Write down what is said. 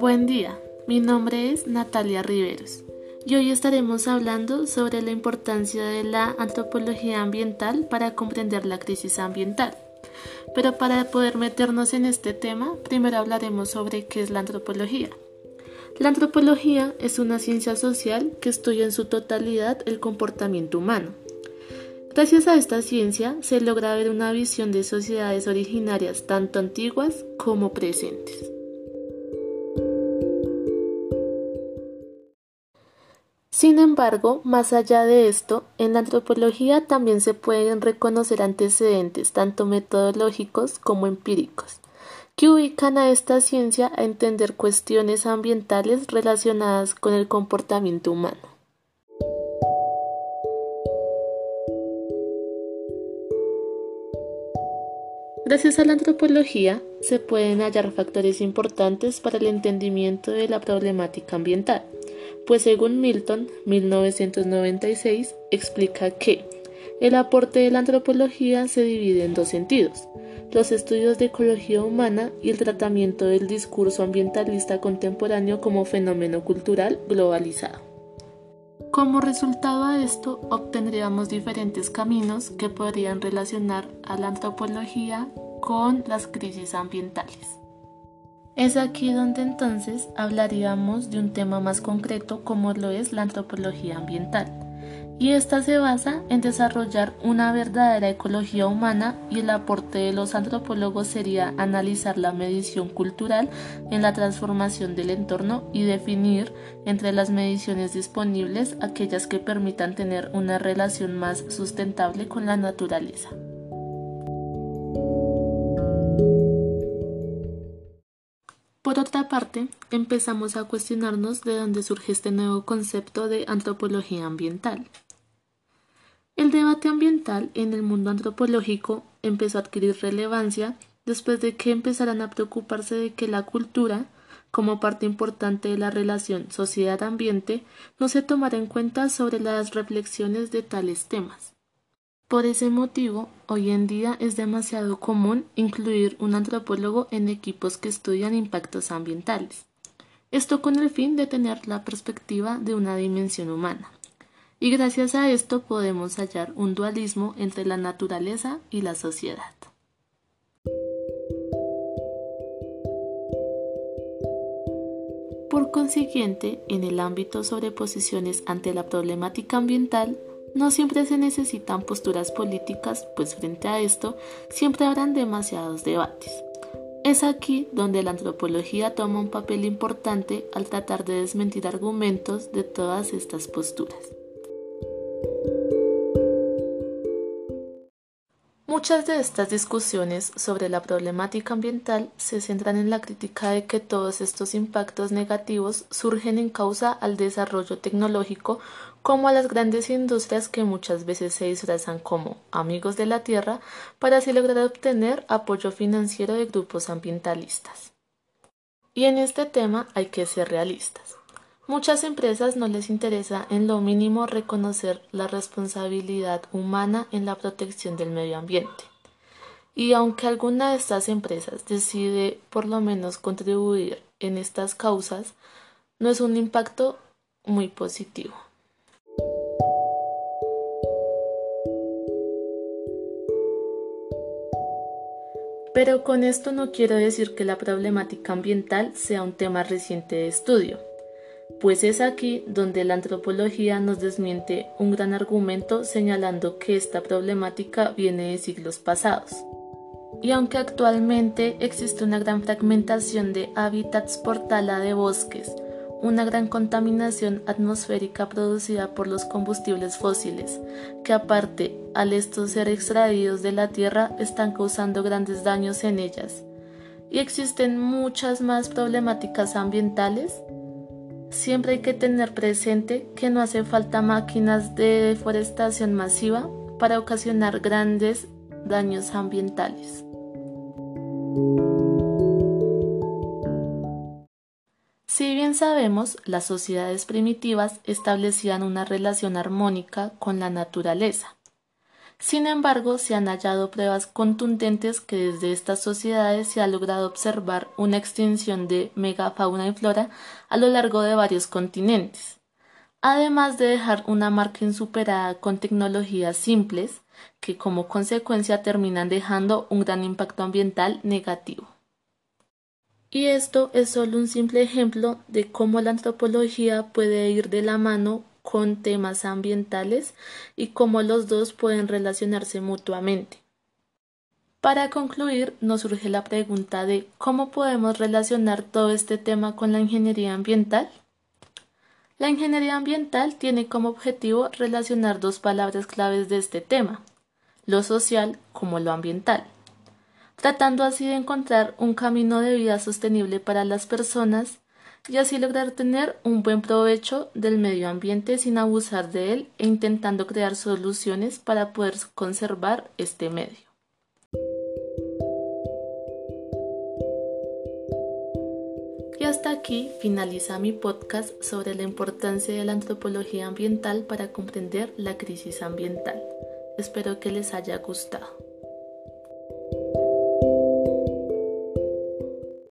Buen día, mi nombre es Natalia Riveros y hoy estaremos hablando sobre la importancia de la antropología ambiental para comprender la crisis ambiental. Pero para poder meternos en este tema, primero hablaremos sobre qué es la antropología. La antropología es una ciencia social que estudia en su totalidad el comportamiento humano. Gracias a esta ciencia se logra ver una visión de sociedades originarias tanto antiguas como presentes. Sin embargo, más allá de esto, en la antropología también se pueden reconocer antecedentes tanto metodológicos como empíricos, que ubican a esta ciencia a entender cuestiones ambientales relacionadas con el comportamiento humano. Gracias a la antropología se pueden hallar factores importantes para el entendimiento de la problemática ambiental pues según Milton, 1996, explica que el aporte de la antropología se divide en dos sentidos, los estudios de ecología humana y el tratamiento del discurso ambientalista contemporáneo como fenómeno cultural globalizado. Como resultado de esto, obtendríamos diferentes caminos que podrían relacionar a la antropología con las crisis ambientales. Es aquí donde entonces hablaríamos de un tema más concreto como lo es la antropología ambiental. Y esta se basa en desarrollar una verdadera ecología humana y el aporte de los antropólogos sería analizar la medición cultural en la transformación del entorno y definir entre las mediciones disponibles aquellas que permitan tener una relación más sustentable con la naturaleza. Otra parte, empezamos a cuestionarnos de dónde surge este nuevo concepto de antropología ambiental. El debate ambiental en el mundo antropológico empezó a adquirir relevancia después de que empezaran a preocuparse de que la cultura, como parte importante de la relación sociedad-ambiente, no se tomara en cuenta sobre las reflexiones de tales temas. Por ese motivo, hoy en día es demasiado común incluir un antropólogo en equipos que estudian impactos ambientales. Esto con el fin de tener la perspectiva de una dimensión humana. Y gracias a esto podemos hallar un dualismo entre la naturaleza y la sociedad. Por consiguiente, en el ámbito sobre posiciones ante la problemática ambiental, no siempre se necesitan posturas políticas, pues frente a esto siempre habrán demasiados debates. Es aquí donde la antropología toma un papel importante al tratar de desmentir argumentos de todas estas posturas. Muchas de estas discusiones sobre la problemática ambiental se centran en la crítica de que todos estos impactos negativos surgen en causa al desarrollo tecnológico como a las grandes industrias que muchas veces se disfrazan como amigos de la tierra para así lograr obtener apoyo financiero de grupos ambientalistas. Y en este tema hay que ser realistas. Muchas empresas no les interesa en lo mínimo reconocer la responsabilidad humana en la protección del medio ambiente. Y aunque alguna de estas empresas decide por lo menos contribuir en estas causas, no es un impacto muy positivo. Pero con esto no quiero decir que la problemática ambiental sea un tema reciente de estudio pues es aquí donde la antropología nos desmiente un gran argumento señalando que esta problemática viene de siglos pasados. Y aunque actualmente existe una gran fragmentación de hábitats por tala de bosques, una gran contaminación atmosférica producida por los combustibles fósiles, que aparte al estos ser extraídos de la Tierra están causando grandes daños en ellas. Y existen muchas más problemáticas ambientales Siempre hay que tener presente que no hace falta máquinas de deforestación masiva para ocasionar grandes daños ambientales. Bien sabemos, las sociedades primitivas establecían una relación armónica con la naturaleza. Sin embargo, se han hallado pruebas contundentes que desde estas sociedades se ha logrado observar una extinción de megafauna y flora a lo largo de varios continentes, además de dejar una marca insuperada con tecnologías simples que como consecuencia terminan dejando un gran impacto ambiental negativo. Y esto es solo un simple ejemplo de cómo la antropología puede ir de la mano con temas ambientales y cómo los dos pueden relacionarse mutuamente. Para concluir, nos surge la pregunta de cómo podemos relacionar todo este tema con la ingeniería ambiental. La ingeniería ambiental tiene como objetivo relacionar dos palabras claves de este tema, lo social como lo ambiental, tratando así de encontrar un camino de vida sostenible para las personas y así lograr tener un buen provecho del medio ambiente sin abusar de él e intentando crear soluciones para poder conservar este medio. Y hasta aquí finaliza mi podcast sobre la importancia de la antropología ambiental para comprender la crisis ambiental. Espero que les haya gustado.